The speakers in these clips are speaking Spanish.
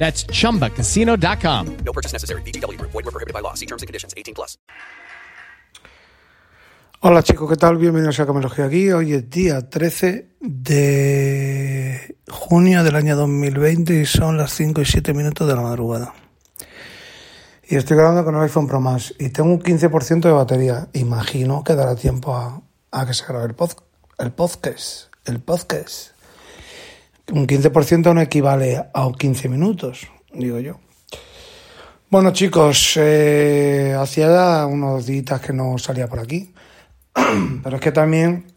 That's chumbacasino.com. No purchase necessary. VGW Group. Void were prohibited by law. See terms and conditions. 18 plus. Hola chicos, ¿qué tal? Bienvenidos a Camelogía aquí. Hoy es día 13 de junio del año 2020 y son las 5 y 7 minutos de la madrugada. Y estoy grabando con el iPhone Pro Max y tengo un 15% de batería. Imagino que dará tiempo a, a que se grabe el, pod, el podcast. El podcast. Un 15% no equivale a un 15 minutos, digo yo. Bueno chicos, eh, hacía unos días que no salía por aquí. Pero es que también,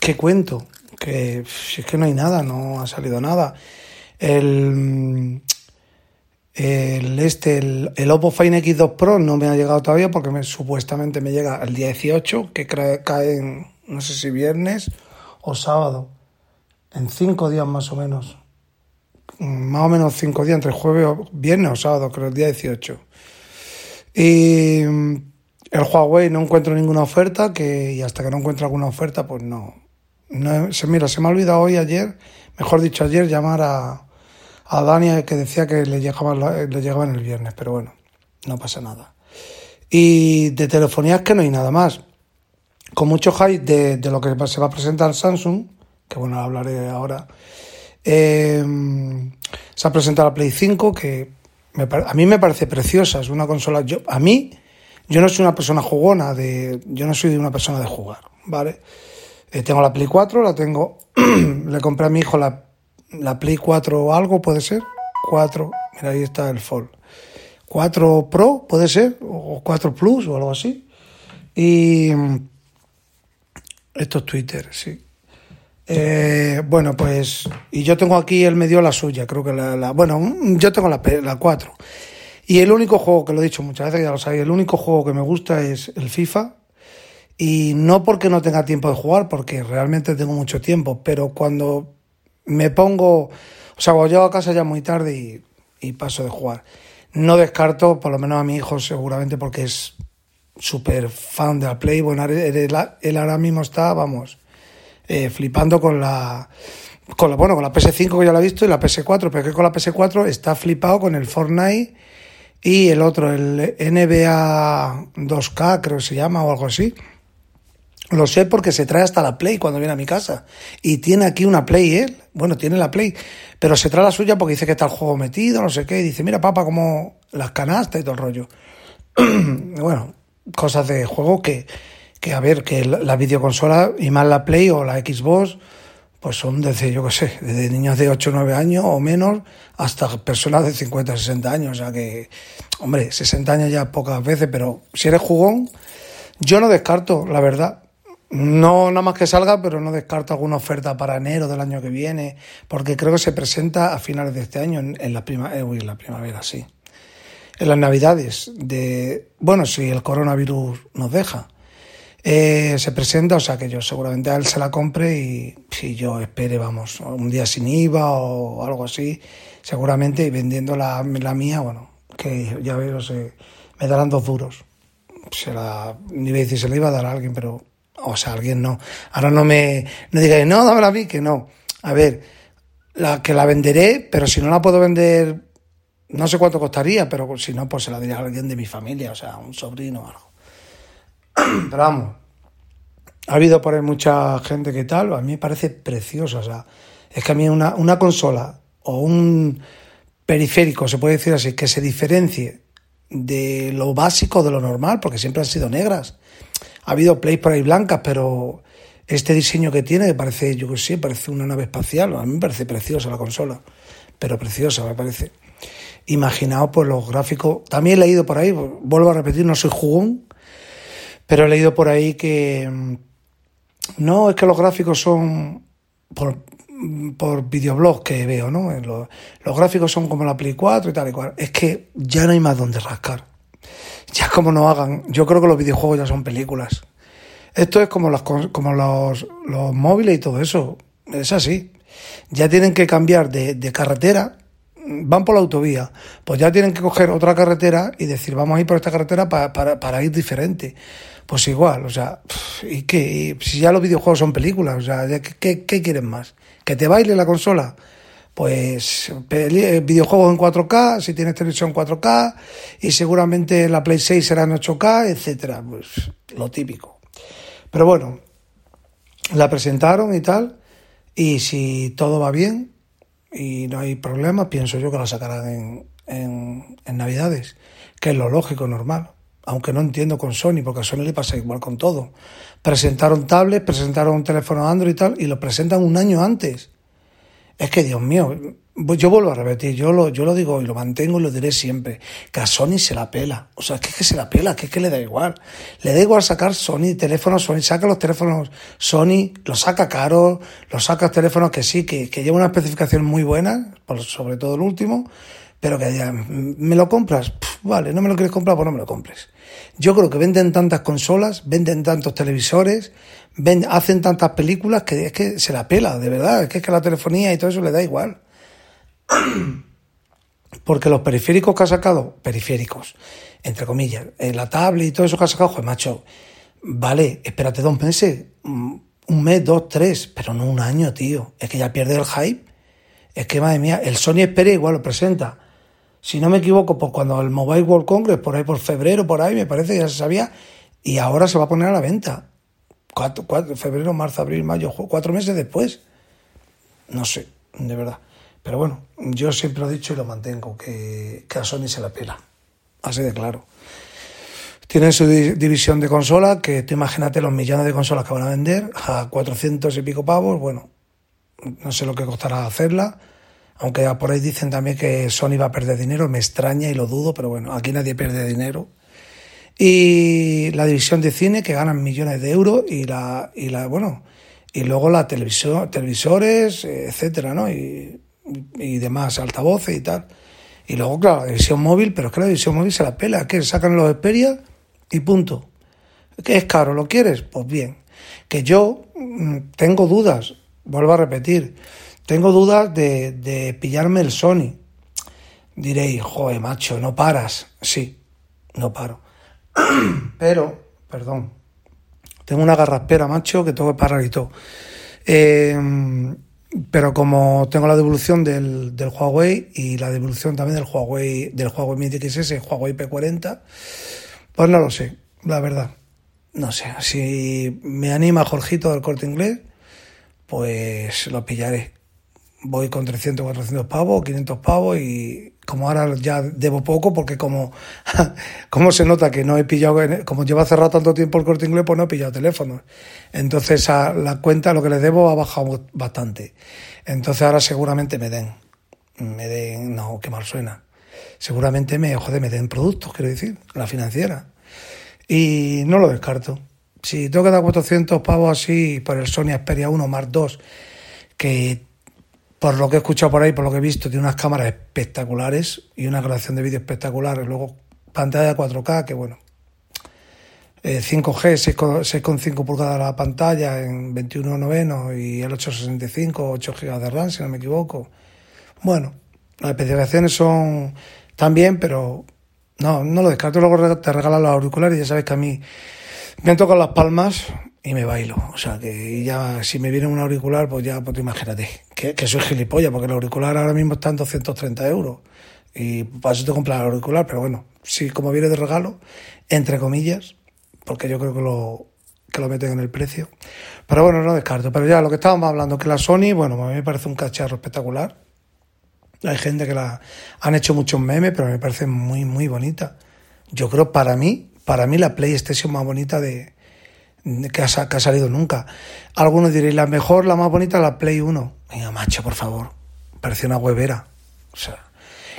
¿qué cuento? Que si es que no hay nada, no ha salido nada. El, el este, el, el Oppo Find X2 Pro no me ha llegado todavía porque me, supuestamente me llega el día 18, que cae en, no sé si viernes o sábado. En cinco días más o menos. Más o menos cinco días, entre jueves viernes o sábado, creo, el día 18. Y el Huawei no encuentro ninguna oferta, que, y hasta que no encuentre alguna oferta, pues no. no se, mira, se me ha olvidado hoy, ayer, mejor dicho, ayer, llamar a, a Dani que decía que le llegaba, le llegaba en el viernes, pero bueno, no pasa nada. Y de telefonía es que no hay nada más. Con mucho hype de, de lo que se va a presentar Samsung, que bueno, hablaré ahora, eh, se ha presentado la Play 5, que a mí me parece preciosa, es una consola, yo, a mí yo no soy una persona jugona, de, yo no soy una persona de jugar, ¿vale? Eh, tengo la Play 4, la tengo, le compré a mi hijo la, la Play 4 o algo, puede ser, 4, mira ahí está el Fold, 4 Pro, puede ser, o 4 Plus o algo así, y esto es Twitter, sí. Eh, bueno, pues, y yo tengo aquí, él me dio la suya, creo que la, la bueno, yo tengo la, la 4. Y el único juego, que lo he dicho muchas veces, ya lo sabéis, el único juego que me gusta es el FIFA. Y no porque no tenga tiempo de jugar, porque realmente tengo mucho tiempo, pero cuando me pongo, o sea, cuando llego a casa ya muy tarde y, y paso de jugar. No descarto, por lo menos a mi hijo seguramente, porque es súper fan de la Play. Bueno, él, él ahora mismo está, vamos, eh, flipando con la, con la, bueno, con la PS5 que ya la he visto y la PS4, pero que con la PS4 está flipado con el Fortnite y el otro, el NBA 2K, creo que se llama, o algo así. Lo sé porque se trae hasta la Play cuando viene a mi casa. Y tiene aquí una Play él. Bueno, tiene la Play. Pero se trae la suya porque dice que está el juego metido, no sé qué. Y dice, mira, papá, como las canastas y todo el rollo. bueno, cosas de juego que, que a ver, que la videoconsola y más la Play o la Xbox, pues son desde, yo qué sé, desde niños de 8 o 9 años o menos hasta personas de 50 60 años. O sea que, hombre, 60 años ya pocas veces, pero si eres jugón, yo no descarto, la verdad. No nada más que salga, pero no descarto alguna oferta para enero del año que viene, porque creo que se presenta a finales de este año, en, en la, prima, eh, uy, en la primavera, sí. En las navidades, de, bueno, si el coronavirus nos deja. Eh, se presenta, o sea que yo seguramente a él se la compre y si yo espere, vamos, un día sin IVA o algo así, seguramente, y vendiendo la, mía, bueno, que ya veo, se, me darán dos duros. Se la, ni voy a decir se la iba a dar a alguien, pero, o sea, alguien no. Ahora no me, no digáis, no, dámela a mí, que no. A ver, la que la venderé, pero si no la puedo vender, no sé cuánto costaría, pero si no, pues se la diré a alguien de mi familia, o sea, un sobrino o algo. Pero vamos, ha habido por ahí mucha gente que tal, a mí me parece preciosa. O sea, es que a mí una, una consola o un periférico, se puede decir así, que se diferencie de lo básico, de lo normal, porque siempre han sido negras. Ha habido Play por ahí blancas, pero este diseño que tiene, parece, yo que sé, parece una nave espacial. A mí me parece preciosa la consola, pero preciosa me parece. Imaginaos pues los gráficos. También he leído por ahí, vuelvo a repetir, no soy jugón, pero he leído por ahí que mm, no es que los gráficos son por, por videoblogs que veo, ¿no? Los, los, gráficos son como la Play 4 y tal y cual. Es que ya no hay más donde rascar. Ya como no hagan, yo creo que los videojuegos ya son películas. Esto es como, las, como los, los móviles y todo eso. Es así. Ya tienen que cambiar de, de carretera van por la autovía, pues ya tienen que coger otra carretera y decir, vamos a ir por esta carretera para, para ir diferente. Pues igual, o sea, ¿y qué? si ya los videojuegos son películas, o sea, ¿qué, qué, quieren más? ¿Que te baile la consola? Pues eh, videojuegos en 4K, si tienes televisión 4K, y seguramente la Play 6 será en 8K, etcétera, pues lo típico. Pero bueno, la presentaron y tal, y si todo va bien, y no hay problema, pienso yo que la sacarán en, en, en Navidades, que es lo lógico, normal. Aunque no entiendo con Sony, porque a Sony le pasa igual con todo. Presentaron tablets, presentaron un teléfono Android y tal, y lo presentan un año antes. Es que, Dios mío, yo vuelvo a repetir, yo lo, digo y lo mantengo y lo diré siempre, que a Sony se la pela. O sea, es que, es que se la pela, que es que le da igual. Le da igual sacar Sony, teléfonos Sony, saca los teléfonos Sony, los saca caros, los saca teléfonos que sí, que, que llevan una especificación muy buena, sobre todo el último, pero que digan, ¿me lo compras? Vale, no me lo quieres comprar, pues no me lo compres. Yo creo que venden tantas consolas, venden tantos televisores, hacen tantas películas que es que se la pela, de verdad, es que, es que la telefonía y todo eso le da igual. Porque los periféricos que ha sacado, periféricos, entre comillas, en la tablet y todo eso que ha sacado, joder, macho, vale, espérate dos meses, mm, un mes, dos, tres, pero no un año, tío. Es que ya pierde el hype. Es que, madre mía, el Sony Xperia igual lo presenta. Si no me equivoco, pues cuando el Mobile World Congress, por ahí por febrero, por ahí, me parece, ya se sabía, y ahora se va a poner a la venta. Cuatro, febrero, marzo, abril, mayo, cuatro meses después. No sé, de verdad. Pero bueno, yo siempre lo he dicho y lo mantengo, que, que a Sony se la pela. Así de claro. Tienen su división de consolas, que tú imagínate los millones de consolas que van a vender a 400 y pico pavos. Bueno, no sé lo que costará hacerla. Aunque por ahí dicen también que Sony va a perder dinero, me extraña y lo dudo, pero bueno, aquí nadie pierde dinero. Y la división de cine que ganan millones de euros y la, y la bueno, y luego la televisión, televisores, etcétera, ¿no? Y y demás, altavoces y tal. Y luego, claro, la división móvil, pero es que la división móvil se la pela, que sacan los Xperia y punto. ¿Que es caro? ¿Lo quieres? Pues bien. Que yo mm, tengo dudas, vuelvo a repetir, tengo dudas de, pillarme el Sony. Diréis, joder, macho, no paras. Sí, no paro. Pero, perdón, tengo una garraspera, macho, que tengo que parar y todo. Eh, pero como tengo la devolución del, Huawei y la devolución también del Huawei del Huawei Mate XS, Huawei P40, pues no lo sé, la verdad. No sé, si me anima Jorgito del corte inglés, pues lo pillaré. Voy con 300, 400 pavos, 500 pavos y como ahora ya debo poco porque como, como se nota que no he pillado, como lleva cerrado tanto tiempo el corte inglés, pues no he pillado teléfonos. Entonces a la cuenta, lo que le debo ha bajado bastante. Entonces ahora seguramente me den, me den, no, qué mal suena. Seguramente me, joder, me den productos, quiero decir, la financiera. Y no lo descarto. Si tengo que dar 400 pavos así por el Sony Xperia 1 Mark 2, que por lo que he escuchado por ahí, por lo que he visto, tiene unas cámaras espectaculares y una grabación de vídeo espectacular. Luego, pantalla 4K, que bueno. 5G, 6,5 pulgadas la pantalla en 21 novenos y el 865, 8 GB de RAM, si no me equivoco. Bueno, las especificaciones son también, pero no, no lo descarto. Luego te regalan los auriculares ya sabes que a mí me han las palmas y me bailo. O sea, que ya si me viene un auricular, pues ya, pues imagínate, que, que soy gilipollas, porque el auricular ahora mismo está en 230 euros. Y para eso te compras el auricular, pero bueno, si como viene de regalo, entre comillas, porque yo creo que lo, que lo meten en el precio. Pero bueno, no descarto. Pero ya lo que estábamos hablando, que la Sony, bueno, a mí me parece un cacharro espectacular. Hay gente que la han hecho muchos memes, pero me parece muy, muy bonita. yo creo para mí, para mí la PlayStation más bonita de, que, ha, salido nunca. Algunos diréis, la mejor, la más bonita, la Play 1. Venga, macho, por favor. Parece una huevera. O sea,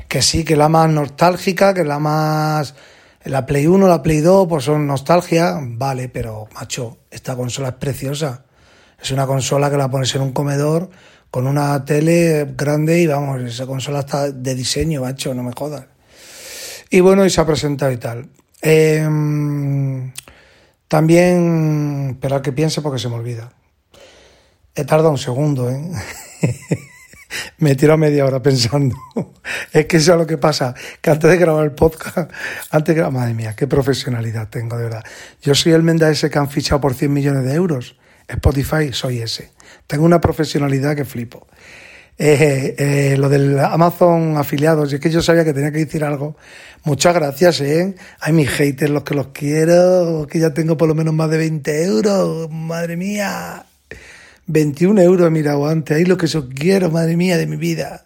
que sí, que la más nostálgica, que la más... La Play 1, la Play 2, pues son nostalgia, vale, pero macho, esta consola es preciosa. Es una consola que la pones en un comedor con una tele grande y vamos, esa consola está de diseño, macho, no me jodas. Y bueno, y se ha presentado y tal. Eh, también, esperar que piense porque se me olvida. He tardado un segundo, ¿eh? me tiro media hora pensando. es que eso es lo que pasa, que antes de grabar el podcast, antes de madre mía, qué profesionalidad tengo, de verdad. Yo soy el Menda ese que han fichado por 100 millones de euros. Spotify, soy ese. Tengo una profesionalidad que flipo. Eh, eh, lo del Amazon afiliados, es que yo sabía que tenía que decir algo. Muchas gracias, ¿eh? Hay mis haters, los que los quiero, que ya tengo por lo menos más de 20 euros, madre mía. 21 euros he mirado antes, ahí lo que yo quiero, madre mía, de mi vida.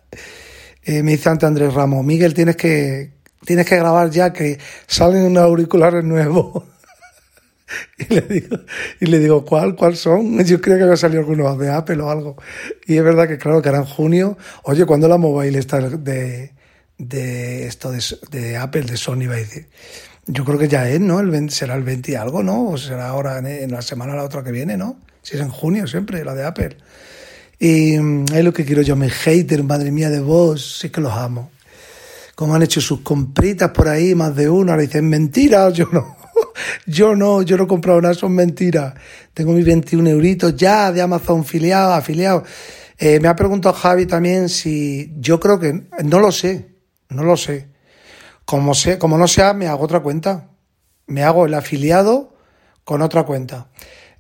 Eh, me dice antes Andrés Ramos, Miguel, tienes que, tienes que grabar ya que salen unos auriculares nuevos. Y le digo, y le digo ¿cuál, ¿cuál son? Yo creo que había salido algunos de Apple o algo. Y es verdad que, claro, que era en junio. Oye, ¿cuándo la mobile está de, de esto de, de, Apple, de Sony, va a decir? Yo creo que ya es, ¿no? El será el 20 y algo, ¿no? O será ahora en, la semana la otra que viene, ¿no? Si es en junio siempre, la de Apple. Y mm, es lo que quiero yo, mis haters, madre mía de vos, sí que los amo. Como han hecho sus compritas por ahí, más de una, le dicen mentiras, yo no. Yo no, yo no he comprado nada, son mentiras. Tengo mis 21 euritos ya de Amazon afiliado, afiliado. Eh, me ha preguntado Javi también si yo creo que no lo sé, no lo sé. Como sé, como no sea, me hago otra cuenta. Me hago el afiliado con otra cuenta.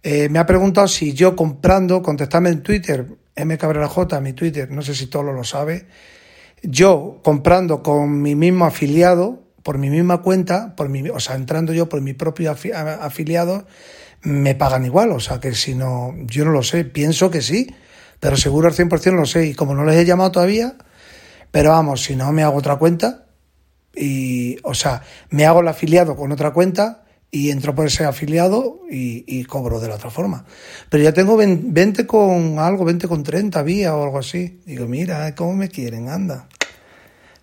Eh, me ha preguntado si yo comprando, contestame en Twitter, M J, mi Twitter, no sé si todo lo sabe. Yo comprando con mi mismo afiliado, por mi misma cuenta, por mi, o sea, entrando yo por mi propio afiliado, me pagan igual. O sea, que si no, yo no lo sé, pienso que sí, pero seguro al 100% lo sé. Y como no les he llamado todavía, pero vamos, si no me hago otra cuenta, y, o sea, me hago el afiliado con otra cuenta y entro por ese afiliado y, cobro de la otra forma. Pero ya tengo 20 con algo, 20 con 30 vía o algo así. Digo, mira, ¿cómo me quieren? Anda.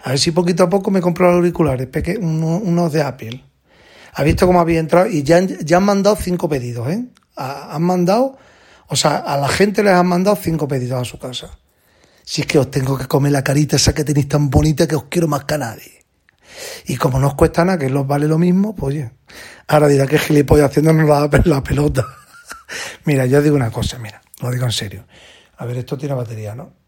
A ver si poquito a poco me compro los auriculares, unos de Apple. ¿Ha visto cómo había entrado? Y ya, ya han mandado cinco pedidos, ¿eh? Han mandado, o sea, a la gente les han mandado cinco pedidos a su casa. Si es que os tengo que comer la carita esa que tenéis tan bonita que os quiero más que a nadie. Y como no os cuesta nada, que los vale lo mismo, pues oye. Ahora dirá que gilipollas haciéndonos la, la pelota. mira, yo digo una cosa, mira, lo digo en serio. A ver, esto tiene batería, ¿no?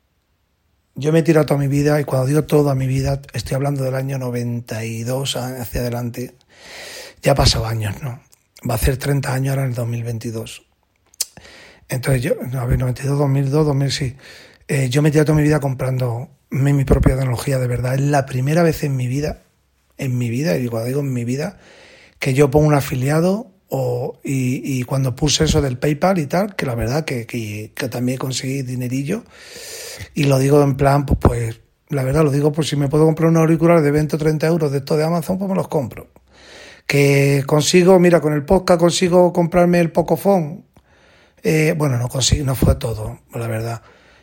Yo me he tirado toda mi vida, y cuando digo toda mi vida, estoy hablando del año 92 hacia adelante. Ya ha pasado años, ¿no? Va a hacer 30 años ahora en el 2022. Entonces yo, a ver, 92, 2002, 2000, sí. Eh, yo me he tirado toda mi vida comprando mi, propia tecnología, de verdad. Es la primera vez en mi vida, en mi vida, y digo, digo en mi vida, que yo pongo un afiliado y, cuando puse eso del PayPal y tal, que la verdad que, que, que también conseguí dinerillo, y lo digo en plan, pues, pues la verdad lo digo por si me puedo comprar un auricular de 20 o 30 euros de esto de Amazon, pues me los compro. Que consigo, mira, con el podcast consigo comprarme el Pocophone. Eh, bueno, no consigo, no fue todo, la verdad.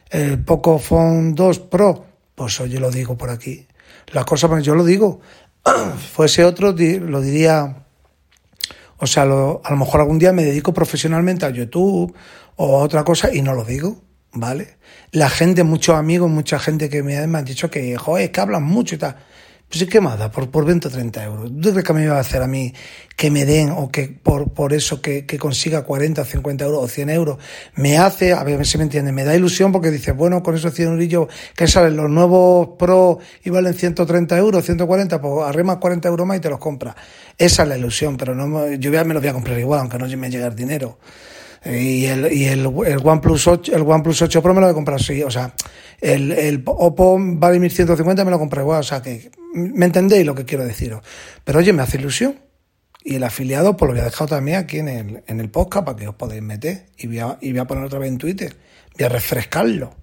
El Pocophone 2 Pro, pues yo lo digo por aquí. Las cosas, pues yo lo digo. Fuese otro, lo diría. O sea, a lo mejor algún día me dedico profesionalmente a YouTube o a otra cosa y no lo digo. ¿vale? La gente, muchos amigos, mucha gente que me, han dicho que, joder, es que hablan mucho y tal. Pues ¿qué más da? Por, por 20 o 30 euros. ¿Tú crees que me iba a hacer a mí que me den o que por, por eso que, que consiga 40 o 50 euros o 100 euros me hace, a ver si me entiende, me da ilusión porque dice, bueno, con esos 100 eurillos, que saben? Los nuevos Pro y valen 130 euros, 140, pues arremas 40 euros más y te los compras. Esa es la ilusión, pero no, yo me los voy a comprar igual, aunque no me llegue el dinero. Y el, y el, el OnePlus 8, el OnePlus 8 Pro me lo he comprado así, o sea, el, el Oppo vale 1150 me lo compré igual, o sea que me entendéis lo que quiero deciros. Pero oye, me hace ilusión. Y el afiliado, pues lo voy a dejar también aquí en el, en el podcast para que os podáis meter. Y voy, a, y voy a poner otra vez en Twitter. Voy a refrescarlo.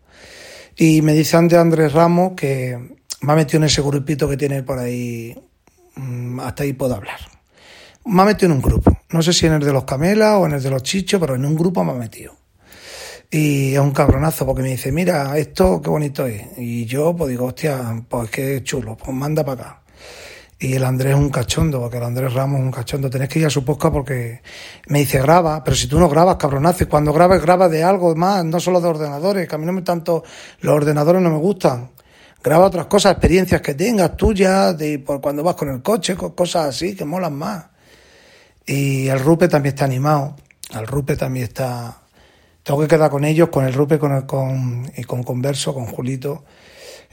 Y me dice antes Andrés Ramos que me ha metido en ese grupito que tiene por ahí Mm, hasta ahí puedo hablar. Me ha metido en un grupo. No sé si en el de los camelas o en el de los chichos, pero en un grupo me ha metido. Y es un cabronazo porque me dice, mira, esto qué bonito es. Y yo pues digo, hostia, pues qué chulo, pues manda para acá. Y el Andrés es un cachondo, porque el Andrés Ramos es un cachondo. Tenés que ir a su podcast porque me dice graba, pero si tú no grabas, cabronazo, y cuando grabas, grabas de algo más, no solo de ordenadores, que a mí no me tanto, los ordenadores no me gustan. Graba otras cosas, experiencias que tengas tuyas, de por cuando vas con el coche, cosas así, que molan más. Y el Rupe también está animado. El Rupe también está. Tengo que quedar con ellos, con el Rupe con el, con, y con Converso, con Julito.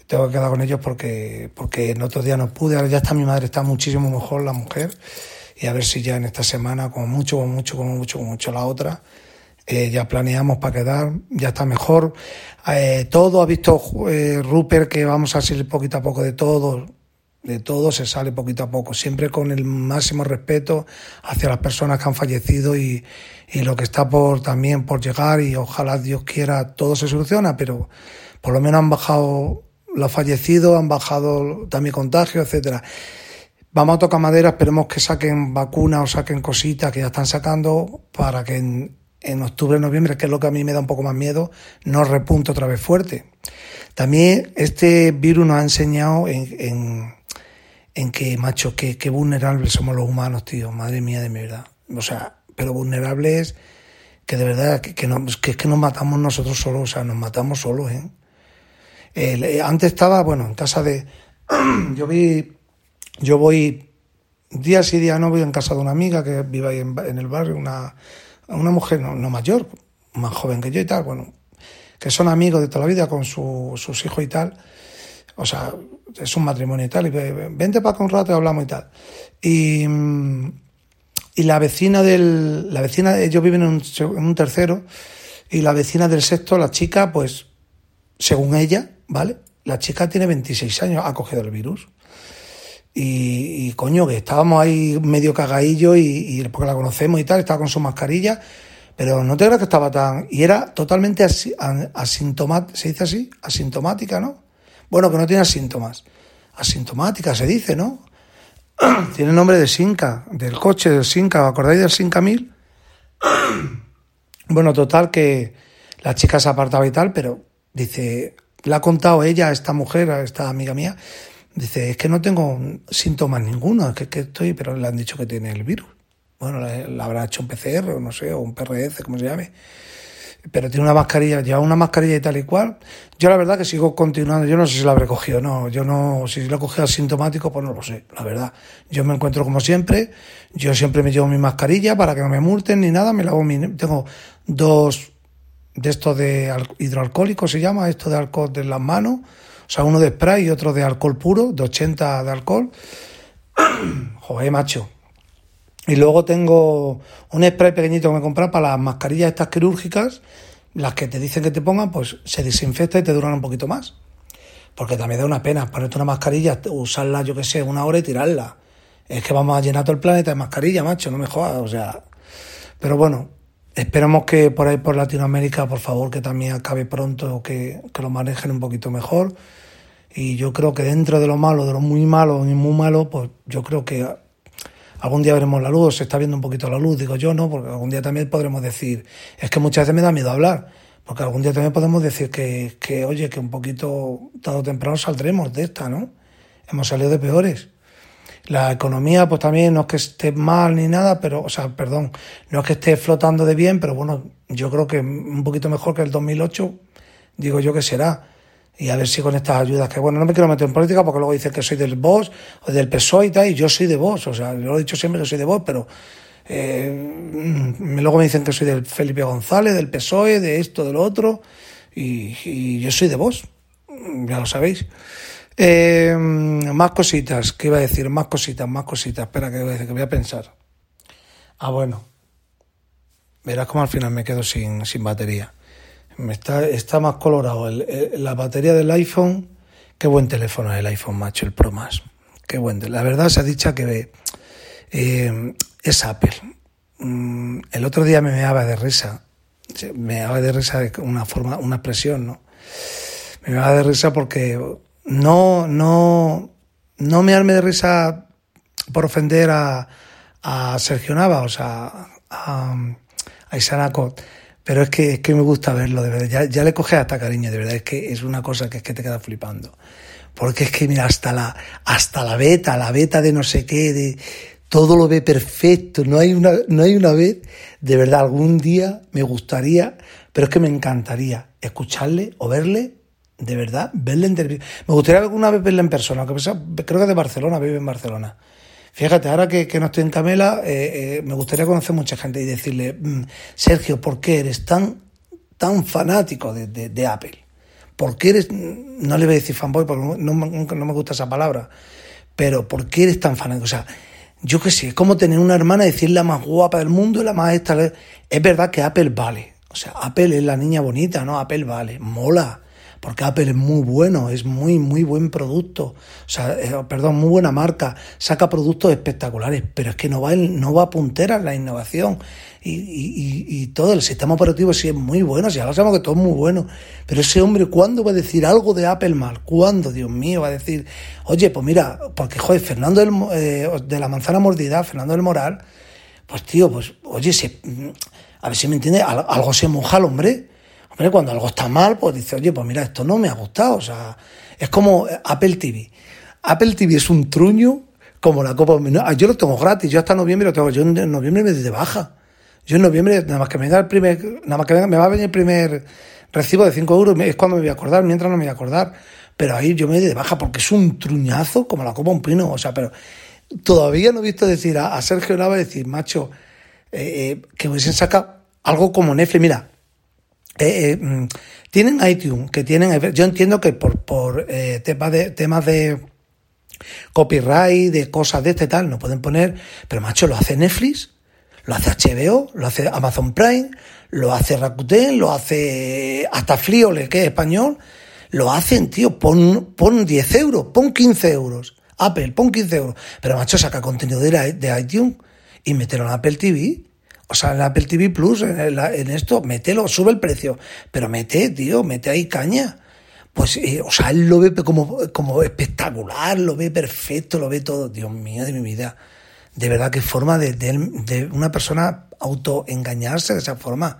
Tengo que quedar con ellos porque, porque en otros días no pude, ahora ya está mi madre, está muchísimo mejor la mujer, y a ver si ya en esta semana, como mucho, como mucho, como mucho, como mucho la otra, eh, ya planeamos para quedar, ya está mejor. Eh, todo ha visto eh, Rupert que vamos a salir poquito a poco de todo, de todo se sale poquito a poco, siempre con el máximo respeto hacia las personas que han fallecido y, y lo que está por también por llegar y ojalá Dios quiera todo se soluciona, pero por lo menos han bajado los fallecidos, han bajado también contagios, etcétera. Vamos a tocar madera, esperemos que saquen vacunas o saquen cositas que ya están sacando para que en, en octubre, noviembre, que es lo que a mí me da un poco más miedo, no repunte otra vez fuerte. También este virus nos ha enseñado en, en, que, macho, que, vulnerables somos los humanos, tío. Madre mía de mi verdad. O sea, pero vulnerables que de verdad que, que, que, que nos matamos nosotros solos, o sea, nos matamos solos, ¿eh? Eh, antes estaba, bueno, en casa de... yo vi, yo voy día sí día no voy en casa de una amiga que vive ahí en, el barrio, una, una mujer no, mayor, más joven que yo y tal, bueno, que son amigos de toda la vida con sus hijos y tal. O sea, es un matrimonio y tal. Y vente para acá un rato y hablamos y tal. Y, y la vecina del. La vecina, ellos viven en un, en un tercero. Y la vecina del sexto, la chica, pues, según ella, ¿vale? La chica tiene 26 años, ha cogido el virus. Y, coño, que estábamos ahí medio cagadillo y, y, porque la conocemos y tal, estaba con su mascarilla, pero no te creas que estaba tan... Y era totalmente asintomática, ¿se dice así? Asintomática, ¿no? Bueno, que no tiene síntomas. Asintomática se dice, ¿no? tiene nombre de Sinca, del coche del Sinca, ¿os acordáis del Sinca 1000? bueno, total que la chica se apartaba y tal, pero dice, le ha contado ella, a esta mujer, a esta amiga mía, dice, es que no tengo síntomas ninguno, es que, estoy, pero le han dicho que tiene el virus. Bueno, le, habrá hecho un PCR o no sé, o un PRS, como se llame. Pero tiene una mascarilla, lleva una mascarilla y tal y cual. Yo la verdad que sigo continuando, yo no sé si la habré cogido no, yo no, si he cogido asintomático, pues no lo sé, la verdad. Yo me encuentro como siempre, yo siempre me llevo mi mascarilla para que no me multen ni nada, me lavo mi, tengo dos de estos de hidroalcohólico se llama, esto de alcohol de las manos, o sea, uno de spray y otro de alcohol puro, de 80 de alcohol. Joder, macho. Y luego tengo un spray pequeñito que me compré para las mascarillas estas quirúrgicas, las que te dicen que te pongan, pues se desinfecta y te duran un poquito más. Porque también da una pena ponerte una mascarilla, usarla, yo que sé, una hora y tirarla. Es que vamos a llenar todo el planeta de mascarilla, macho, no me jodas, o sea. Pero bueno, Esperamos que por ahí por Latinoamérica, por favor, que también acabe pronto, que, que lo manejen un poquito mejor. Y yo creo que dentro de lo malo, de lo muy malo y muy malo, pues yo creo que algún día veremos la luz, se está viendo un poquito la luz, digo yo, ¿no? Porque algún día también podremos decir, es que muchas veces me da miedo hablar, porque algún día también podemos decir que, que oye, que un poquito, tarde o temprano saldremos de esta, ¿no? Hemos salido de peores. La economía, pues también no es que esté mal ni nada, pero, o sea, perdón, no es que esté flotando de bien, pero bueno, yo creo que un poquito mejor que el 2008, digo yo que será. Y a ver si con estas ayudas, que bueno, no me quiero meter en política porque luego dicen que soy del Vox o del PSOE y tal, y yo soy de Vox, o sea, yo lo he dicho siempre que soy de Vox, pero eh, luego me dicen que soy del Felipe González, del PSOE, de esto, de lo otro, y, yo soy de Vox, ya lo sabéis. Eh, más cositas, ¿qué iba a decir? Más cositas, más cositas. Espera, que voy a, decir, que voy a pensar. Ah, bueno. Verás como al final me quedo sin, sin batería. Me está, está más colorado. la batería del iPhone. Qué buen teléfono es el iPhone, macho, el Pro Más. Qué buen. La verdad se ha dicho que eh, es Apple. Mm, el otro día me meaba de risa. Me meaba de risa de una forma, una expresión, ¿no? Me meaba de risa porque no, no, no me arme de risa por ofender a, a Sergio Nava, o sea, a, a. Pero es que, es que me gusta verlo, de verdad. Ya, ya le coge hasta cariño, de verdad. Es que es una cosa que es que te queda flipando. Porque es que, mira, hasta la, hasta la beta, la beta de no sé qué, de, todo lo ve perfecto. No hay una, no hay una vez, de verdad, algún día me gustaría, pero es que me encantaría escucharle o verle, de verdad, verle en televisión. Me gustaría alguna vez verle en persona, aunque creo que de Barcelona, vive en Barcelona. Fíjate, ahora que, no estoy en Camela, eh, eh, me gustaría conocer mucha gente y decirle, mm, Sergio, ¿por qué eres tan, tan fanático de, de- de Apple? ¿Por qué eres, no le voy a decir fanboy porque no, no me gusta esa palabra, pero ¿por qué eres tan fanático? O sea, yo qué sé, es como tener una hermana y decir la más guapa del mundo y la más esta. Es verdad que Apple vale. O sea, Apple es la niña bonita, ¿no? Apple vale, mola. Porque Apple es muy bueno, es muy, muy buen producto. O sea, eh, perdón, muy buena marca. Saca productos espectaculares, pero es que no va, no va a puntera en la innovación. Y, y- y- todo el sistema operativo sí es muy bueno, si lo sabemos que todo es muy bueno. Pero ese hombre, ¿cuándo va a decir algo de Apple mal? ¿Cuándo, Dios mío, va a decir, oye, pues mira, porque, joder, Fernando del eh, de la manzana mordida, Fernando del Moral, pues tío, pues oye, se- a ver si me entiende, Al- algo se moja al hombre. Hombre, cuando algo está mal, pues dice, oye, pues mira, esto no me ha gustado. O sea, es como eh, Apple TV. Apple TV es un truño como la Copa. Ah, Yo lo tengo gratis, yo hasta noviembre lo tengo. Yo en noviembre me de baja. Yo en noviembre, nada más que me venga el primer, nada más que me va a venir el primer recibo de 5 euros, es cuando me voy a acordar, mientras no me voy a acordar. Pero ahí yo me doy de baja porque es un truñazo como la Copa un pino. O sea, pero todavía no he visto decir a, Sergio Nava decir, macho, eh, eh, que hubiesen sacado algo como Netflix. Mira, eh, eh, mm, tienen iTunes, que tienen. Yo entiendo que por, por eh, temas de temas de copyright, de cosas de este tal, no pueden poner. Pero macho, lo hace Netflix, lo hace HBO, lo hace Amazon Prime, lo hace Rakuten, lo hace hasta Friole, que es español. Lo hacen, tío, pon, pon 10 euros, pon 15 euros. Apple, pon 15 euros. Pero macho, saca contenido de, de iTunes y mételo en Apple TV. O sea, en Apple TV Plus, en, en esto, mételo, sube el precio. Pero mete, tío, mete ahí caña. Pues, eh, o sea, él lo ve como, como espectacular, lo ve perfecto, lo ve todo. Dios mío de mi vida. De verdad, qué forma de, de, de una persona autoengañarse de esa forma.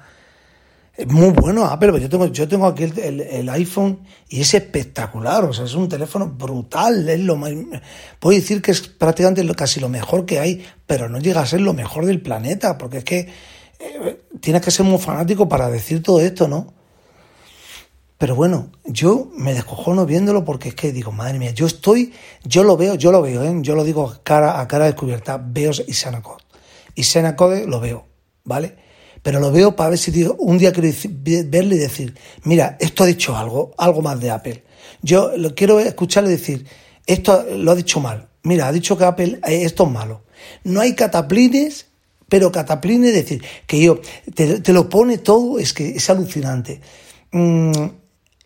Es muy bueno Apple, pero yo tengo, yo tengo aquí el, el- iPhone y es espectacular, o sea, es un teléfono brutal, es lo más, puedo decir que es prácticamente casi lo mejor que hay, pero no llega a ser lo mejor del planeta, porque es que eh, tienes que ser muy fanático para decir todo esto, ¿no? Pero bueno, yo me descojono viéndolo porque es que digo, madre mía, yo estoy, yo lo veo, yo lo veo, ¿eh? yo lo digo cara a cara descubierta, veo Isanacode. Isanacode lo veo, ¿vale? Pero lo veo para ver si un día quiero verle y decir, mira, esto ha dicho algo, algo más de Apple. Yo lo quiero escucharle decir, esto lo ha dicho mal. Mira, ha dicho que Apple, eh, esto es malo. No hay cataplines, pero cataplines, es decir, que yo, te, te lo pone todo, es que es alucinante. Mm,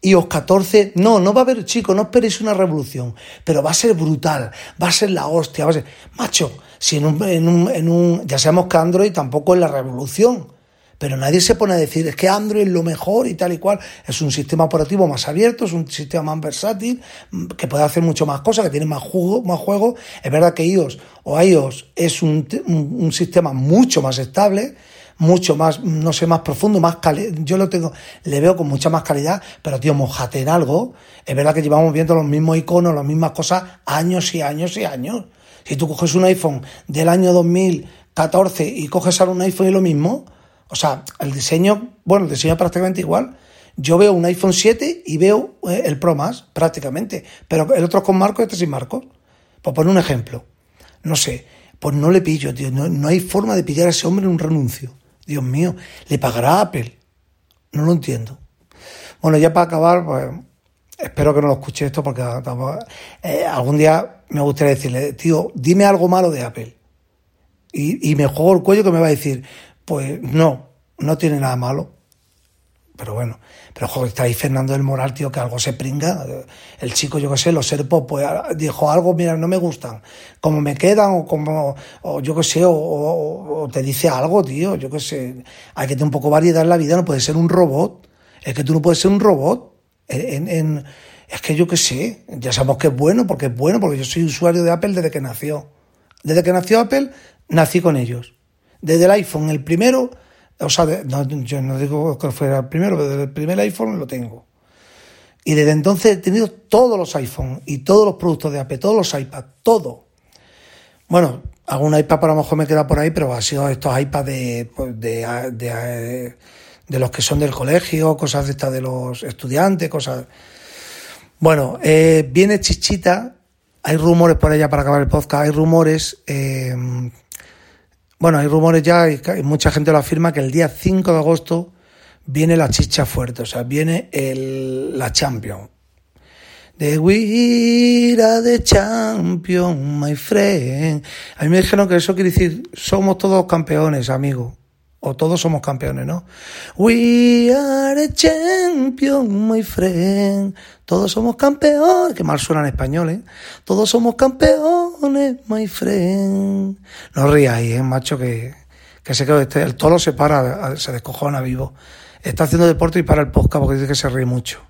iOS 14, no, no va a haber, chicos, no esperéis una revolución, pero va a ser brutal, va a ser la hostia, va a ser, macho, si en un, en un, en un ya sabemos que Android tampoco es la revolución, pero nadie se pone a decir, es que Android es lo mejor y tal y cual, es un sistema operativo más abierto, es un sistema más versátil, mm, que puede hacer mucho más cosas, que tiene más juego, más juego, es verdad que iOS o iOS es un, un, un sistema mucho más estable, mucho más, no sé, más profundo, más cali yo lo tengo, le veo con mucha más calidad, pero tío, mojate en algo. Es verdad que llevamos viendo los mismos iconos, las mismas cosas, años y años y años. Si tú coges un iPhone del año 2014 y coges ahora un iPhone y lo mismo, o sea, el diseño, bueno, el diseño prácticamente igual. Yo veo un iPhone 7 y veo eh, el Pro más, prácticamente. Pero el otro con marcos, este sin marcos. Por un ejemplo. No sé, pues no le pillo, tío. No, no hay forma de pillar a ese hombre un renuncio. Dios mío, ¿le pagará a Apple? No lo entiendo. Bueno, ya para acabar, pues espero que no lo escuche esto porque eh, algún día me gustaría decirle, tío, dime algo malo de Apple. Y, y me juego el cuello que me va a decir, pues no, no tiene nada malo. Pero bueno, pero joder, está ahí Fernando del Moral, tío, que algo se pringa. El chico, yo qué sé, los serpos, pues dijo algo, mira, no me gustan. Como me quedan, o como, o yo qué sé, o, te dice algo, tío, yo qué sé. Hay que tener un poco variedad en la vida, no puede ser un robot. Es que tú no puedes ser un robot. Es que yo qué sé, ya sabemos que es bueno, porque es bueno, porque yo soy usuario de Apple desde que nació. Desde que nació Apple, nací con ellos. Desde el iPhone, el primero, o sea, yo no digo que fuera el primero, pero desde el primer iPhone lo tengo. Y desde entonces he tenido todos los iPhones y todos los productos de Apple, todos los iPads, todo. Bueno, algún iPad para lo mejor me queda por ahí, pero ha sido estos iPads de, pues, de, de, los que son del colegio, cosas de estas de los estudiantes, cosas. Bueno, eh, viene Chichita, hay rumores por ella para acabar el podcast, hay rumores. Eh, bueno, hay rumores ya y mucha gente lo afirma que el día 5 de agosto viene la chicha fuerte, o sea, viene la Champion. The We are the champion, my friend. A mí me dijeron que eso quiere decir, somos todos campeones, amigo. O todos somos campeones, ¿no? We are the champion, my friend. Todos somos campeones. Que mal suena en español, ¿eh? Todos somos campeones, my friend. No ríais, ¿eh, macho? Que, que se quedó. Este, el tolo se para, se descojona vivo está haciendo deporte y para el podcast porque dice que se ríe mucho.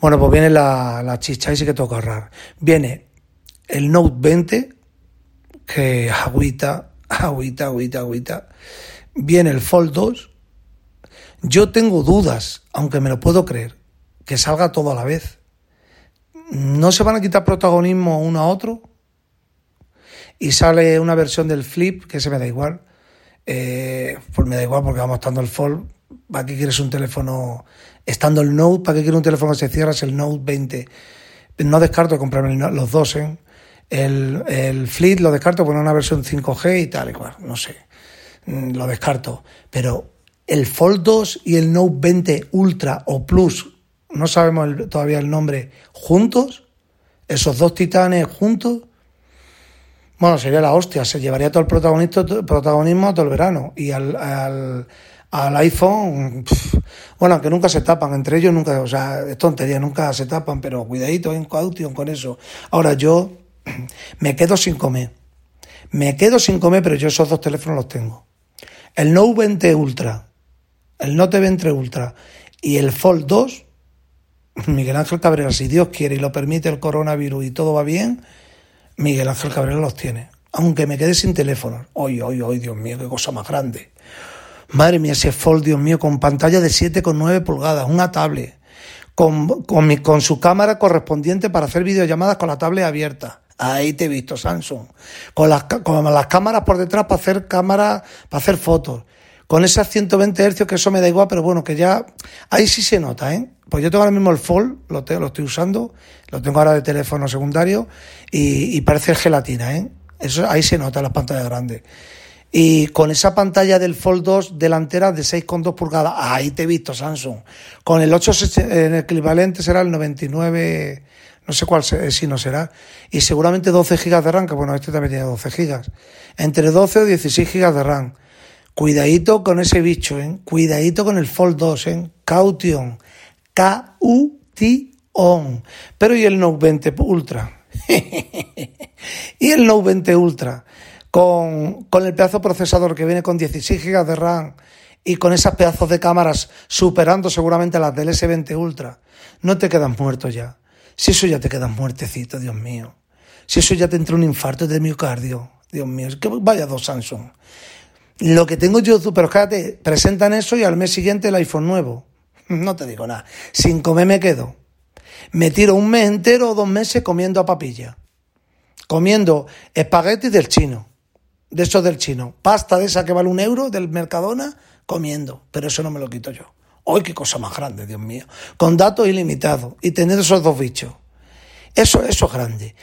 Bueno, pues viene la, la chicha y sí que toca ahorrar. Viene el Note 20, que agüita, agüita, agüita, agüita. Viene el Fold 2. Yo tengo dudas, aunque me lo puedo creer, que salga todo a la vez. ¿No se van a quitar protagonismo uno a otro? Y sale una versión del Flip, que se me da igual. Eh, pues me da igual porque vamos estando el Fold ¿Para qué quieres un teléfono? Estando el Note, ¿para qué quieres un teléfono que se cierra? Es el Note 20. No descarto comprarme los dos, ¿eh? El, el Fleet lo descarto poner una versión 5G y tal y no sé. Mm, lo descarto. Pero el Fold 2 y el Note 20 Ultra o Plus, no sabemos todavía el nombre, juntos, esos dos titanes juntos, bueno, sería la hostia, se llevaría todo el protagonismo todo el verano. Y al al iPhone, bueno, aunque nunca se tapan, entre ellos nunca, o sea, es tontería, nunca se tapan, pero cuidadito en caution con eso. Ahora yo me quedo sin comer, me quedo sin comer, pero yo esos dos teléfonos los tengo. El Note 20 Ultra, el Note 20 Ultra y el Fold 2, Miguel Ángel Cabrera, si Dios quiere y lo permite el coronavirus y todo va bien, Miguel Ángel Cabrera los tiene. Aunque me quede sin teléfono. Hoy, hoy, hoy, Dios mío, qué cosa más grande. Madre mía, ese Fold, Dios mío, con pantalla de 7,9 pulgadas, una tablet, con, con, con su cámara correspondiente para hacer videollamadas con la tablet abierta. Ahí te he visto, Samsung. Con las, con las cámaras por detrás para hacer cámaras, para hacer fotos. Con esas 120 Hz, que eso me da igual, pero bueno, que ya. Ahí sí se nota, ¿eh? Pues yo tengo ahora mismo el Fold, lo, tengo, lo estoy usando, lo tengo ahora de teléfono secundario y, y parece gelatina, ¿eh? Eso, ahí se nota las pantallas grandes. Y con esa pantalla del Fold 2 delantera de 6,2 pulgadas, ahí te he visto Samsung. Con el 8 en el equivalente será el 99, no sé cuál si no será. Y seguramente 12 GB de RAM, que bueno, este también tiene 12 GB. Entre 12 o 16 GB de RAM. Cuidadito con ese bicho, ¿eh? Cuidadito con el Fold 2, ¿eh? Caution. K-U-T-O-N. Pero ¿y el Note 20 Ultra? ¿Y el Note 20 Ultra? con, con el pedazo procesador que viene con 16 GB de RAM y con esas pedazos de cámaras superando seguramente las del S20 Ultra, no te quedas muerto ya. Si eso ya te quedas muertecito, Dios mío. Si eso ya te entra un infarto de miocardio, Dios mío. que vaya dos Samsung. Lo que tengo yo, pero fíjate, presentan eso y al mes siguiente el iPhone nuevo. No te digo nada. Sin comer me quedo. Me tiro un mes entero o dos meses comiendo a papilla. Comiendo espaguetis del chino de esos del chino. Pasta de esa que vale un euro del Mercadona comiendo. Pero eso no me lo quito yo. ¡Ay, qué cosa más grande, Dios mío! Con datos ilimitados y tener esos dos bichos. Eso, eso es grande.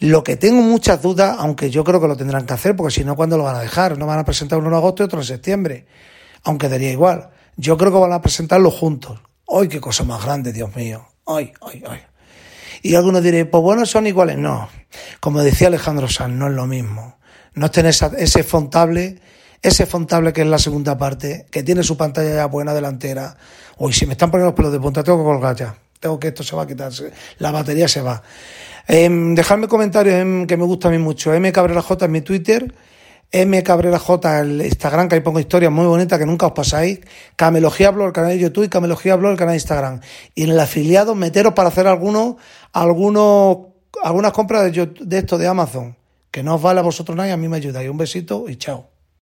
Lo que tengo muchas dudas, aunque yo creo que lo tendrán que hacer, porque si no, ¿cuándo lo van a dejar? No van a presentar uno en agosto y otro en septiembre. Aunque daría igual. Yo creo que van a presentarlo juntos. ¡Ay, qué cosa más grande, Dios mío! ¡Ay, ay, ay! Y algunos diréis, pues bueno, son iguales. No. Como decía Alejandro Sanz, no es lo mismo no tener ese fontable, ese fontable que es la segunda parte, que tiene su pantalla ya buena delantera. Uy, si me están poniendo los pelos de punta, tengo que colgar ya. Tengo que esto se va a quitar, la batería se va. Eh, dejadme comentarios que me gusta a mí mucho. M Cabrera J en mi Twitter. M Cabrera J el Instagram, que ahí pongo historias muy bonitas que nunca os pasáis. Camelogía Blog, el canal de YouTube y Camelogía Blog, el canal de Instagram. Y en el afiliado, meteros para hacer algunos, algunos, algunas compras de, de esto de Amazon Que no os vale a vosotros nada y a mí me ayudáis. Un besito y chao.